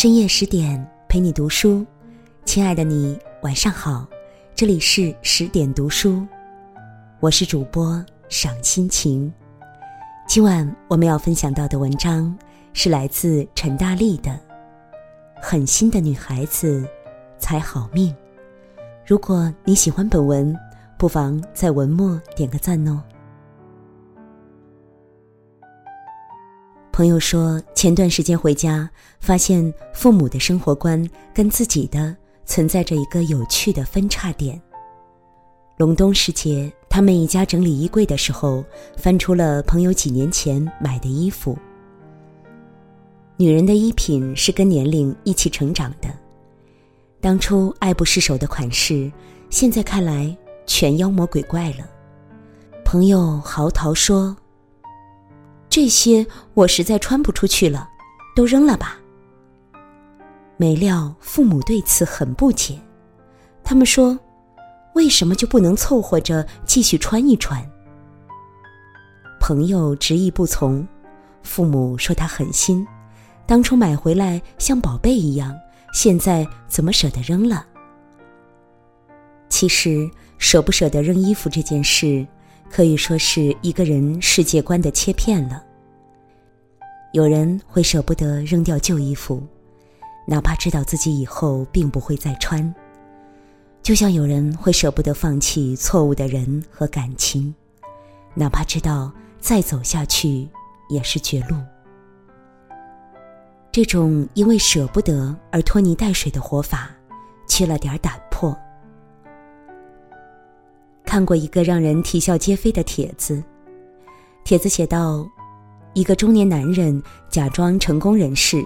深夜十点陪你读书，亲爱的你晚上好，这里是十点读书，我是主播赏心情。今晚我们要分享到的文章是来自陈大力的《狠心的女孩子才好命》。如果你喜欢本文，不妨在文末点个赞哦。朋友说，前段时间回家，发现父母的生活观跟自己的存在着一个有趣的分叉点。隆冬时节，他们一家整理衣柜的时候，翻出了朋友几年前买的衣服。女人的衣品是跟年龄一起成长的，当初爱不释手的款式，现在看来全妖魔鬼怪了。朋友嚎啕说。这些我实在穿不出去了，都扔了吧。没料父母对此很不解，他们说：“为什么就不能凑合着继续穿一穿？”朋友执意不从，父母说他狠心，当初买回来像宝贝一样，现在怎么舍得扔了？其实舍不舍得扔衣服这件事。可以说是一个人世界观的切片了。有人会舍不得扔掉旧衣服，哪怕知道自己以后并不会再穿；就像有人会舍不得放弃错误的人和感情，哪怕知道再走下去也是绝路。这种因为舍不得而拖泥带水的活法，缺了点胆魄。看过一个让人啼笑皆非的帖子，帖子写道：一个中年男人假装成功人士，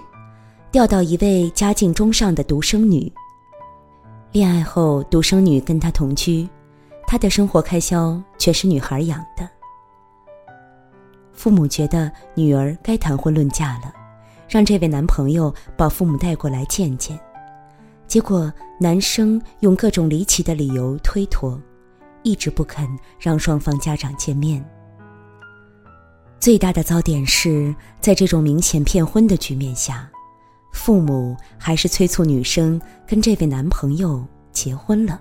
钓到一位家境中上的独生女。恋爱后，独生女跟他同居，他的生活开销却是女孩养的。父母觉得女儿该谈婚论嫁了，让这位男朋友把父母带过来见见。结果，男生用各种离奇的理由推脱。一直不肯让双方家长见面。最大的糟点是在这种明显骗婚的局面下，父母还是催促女生跟这位男朋友结婚了。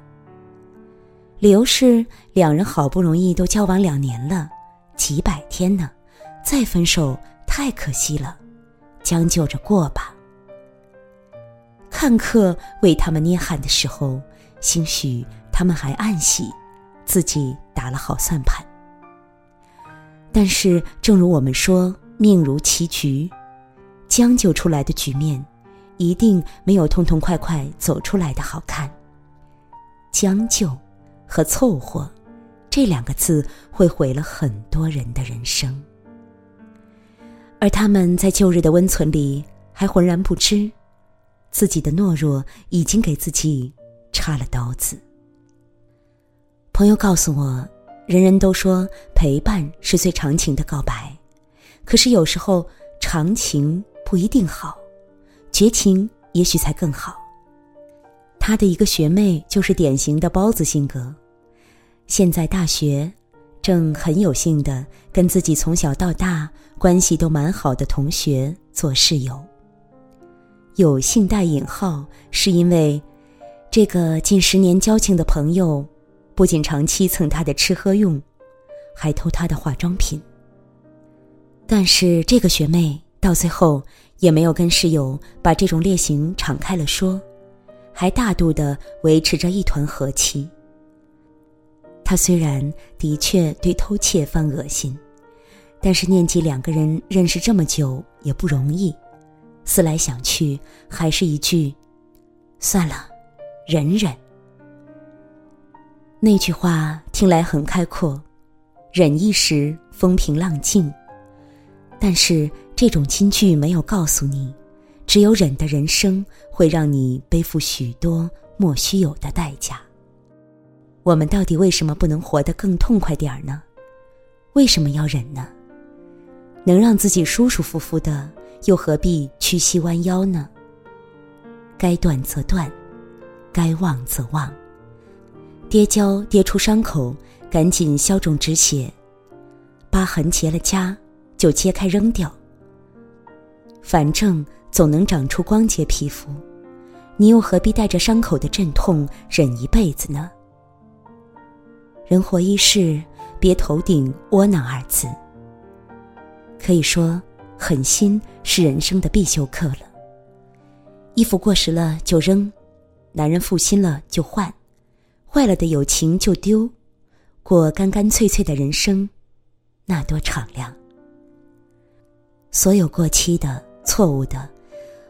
理由是两人好不容易都交往两年了，几百天呢，再分手太可惜了，将就着过吧。看客为他们捏汗的时候，兴许他们还暗喜。自己打了好算盘，但是正如我们说，命如棋局，将就出来的局面，一定没有痛痛快快走出来的好看。将就和凑合，这两个字会毁了很多人的人生。而他们在旧日的温存里，还浑然不知，自己的懦弱已经给自己插了刀子。朋友告诉我，人人都说陪伴是最长情的告白，可是有时候长情不一定好，绝情也许才更好。他的一个学妹就是典型的包子性格，现在大学，正很有幸的跟自己从小到大关系都蛮好的同学做室友。有幸带引号，是因为这个近十年交情的朋友。不仅长期蹭他的吃喝用，还偷他的化妆品。但是这个学妹到最后也没有跟室友把这种劣行敞开了说，还大度的维持着一团和气。他虽然的确对偷窃犯恶心，但是念及两个人认识这么久也不容易，思来想去，还是一句：算了，忍忍。那句话听来很开阔，忍一时风平浪静。但是这种金句没有告诉你，只有忍的人生会让你背负许多莫须有的代价。我们到底为什么不能活得更痛快点儿呢？为什么要忍呢？能让自己舒舒服服的，又何必屈膝弯腰呢？该断则断，该忘则忘。跌跤跌出伤口，赶紧消肿止血；疤痕结了痂，就揭开扔掉。反正总能长出光洁皮肤，你又何必带着伤口的阵痛忍一辈子呢？人活一世，别头顶窝囊二字。可以说，狠心是人生的必修课了。衣服过时了就扔，男人负心了就换，坏了的友情就丢，过干干脆脆的人生，那多敞亮。所有过期的、错误的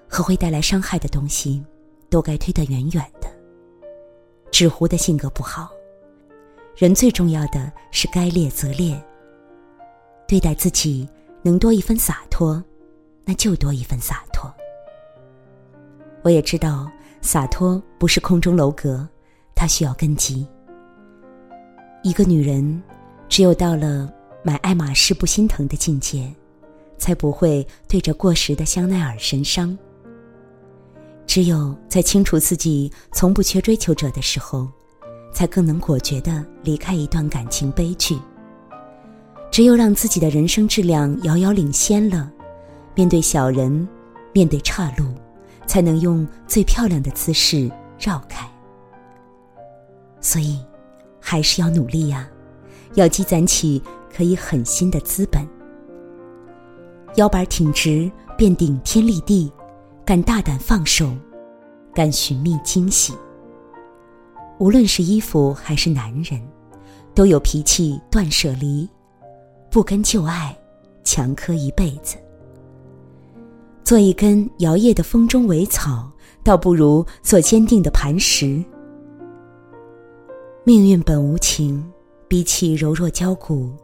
和会带来伤害的东西，都该推得远远的。纸糊的性格不好。人最重要的是该裂则裂。对待自己能多一分洒脱，那就多一分洒脱。我也知道洒脱不是空中楼阁，他需要根基。一个女人，只有到了买爱马仕不心疼的境界，才不会对着过时的香奈儿神伤。只有在清楚自己从不缺追求者的时候。才更能果决的离开一段感情悲剧。只有让自己的人生质量遥遥领先了，面对小人，面对岔路，才能用最漂亮的姿势绕开。所以，还是要努力呀，要积攒起可以狠心的资本。腰板挺直，便顶天立地，敢大胆放手，敢寻觅惊喜。无论是衣服还是男人，都有脾气断舍离，不跟旧爱强磕一辈子。做一根摇曳的风中苇草，倒不如做坚定的磐石。命运本无情，比起柔弱娇骨，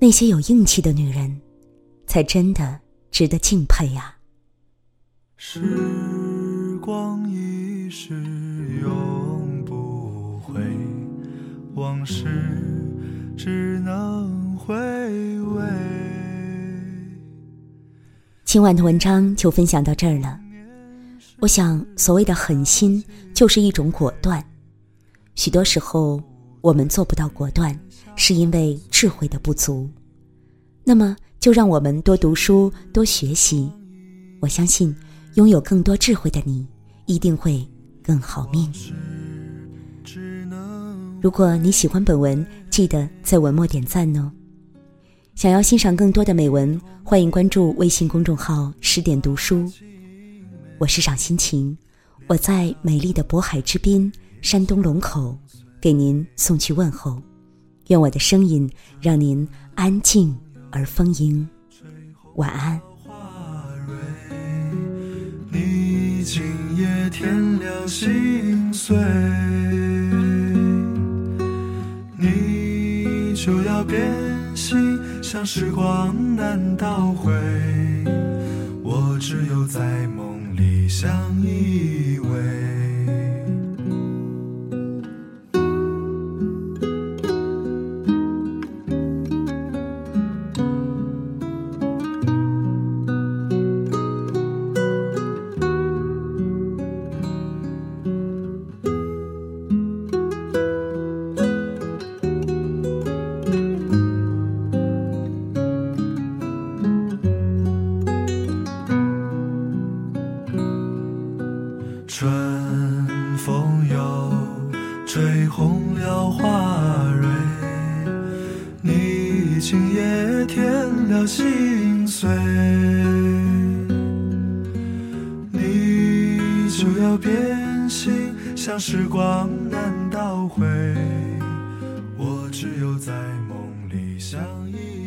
那些有硬气的女人，才真的值得敬佩呀。时光一逝永不回。往事只能回味。今晚的文章就分享到这儿了。我想，所谓的狠心，就是一种果断。许多时候，我们做不到果断，是因为智慧的不足。那么，就让我们多读书，多学习。我相信，拥有更多智慧的你，一定会更好命。如果你喜欢本文，记得在文末点赞哦。想要欣赏更多的美文，欢迎关注微信公众号“十点读书”。我是赏心情，我在美丽的渤海之滨山东龙口，给您送去问候。愿我的声音让您安静而丰盈。晚安。你今夜添了心碎。就要变心，像时光难倒回，我只有在梦里相依偎。要变心，像时光难倒回，我只有在梦里相依。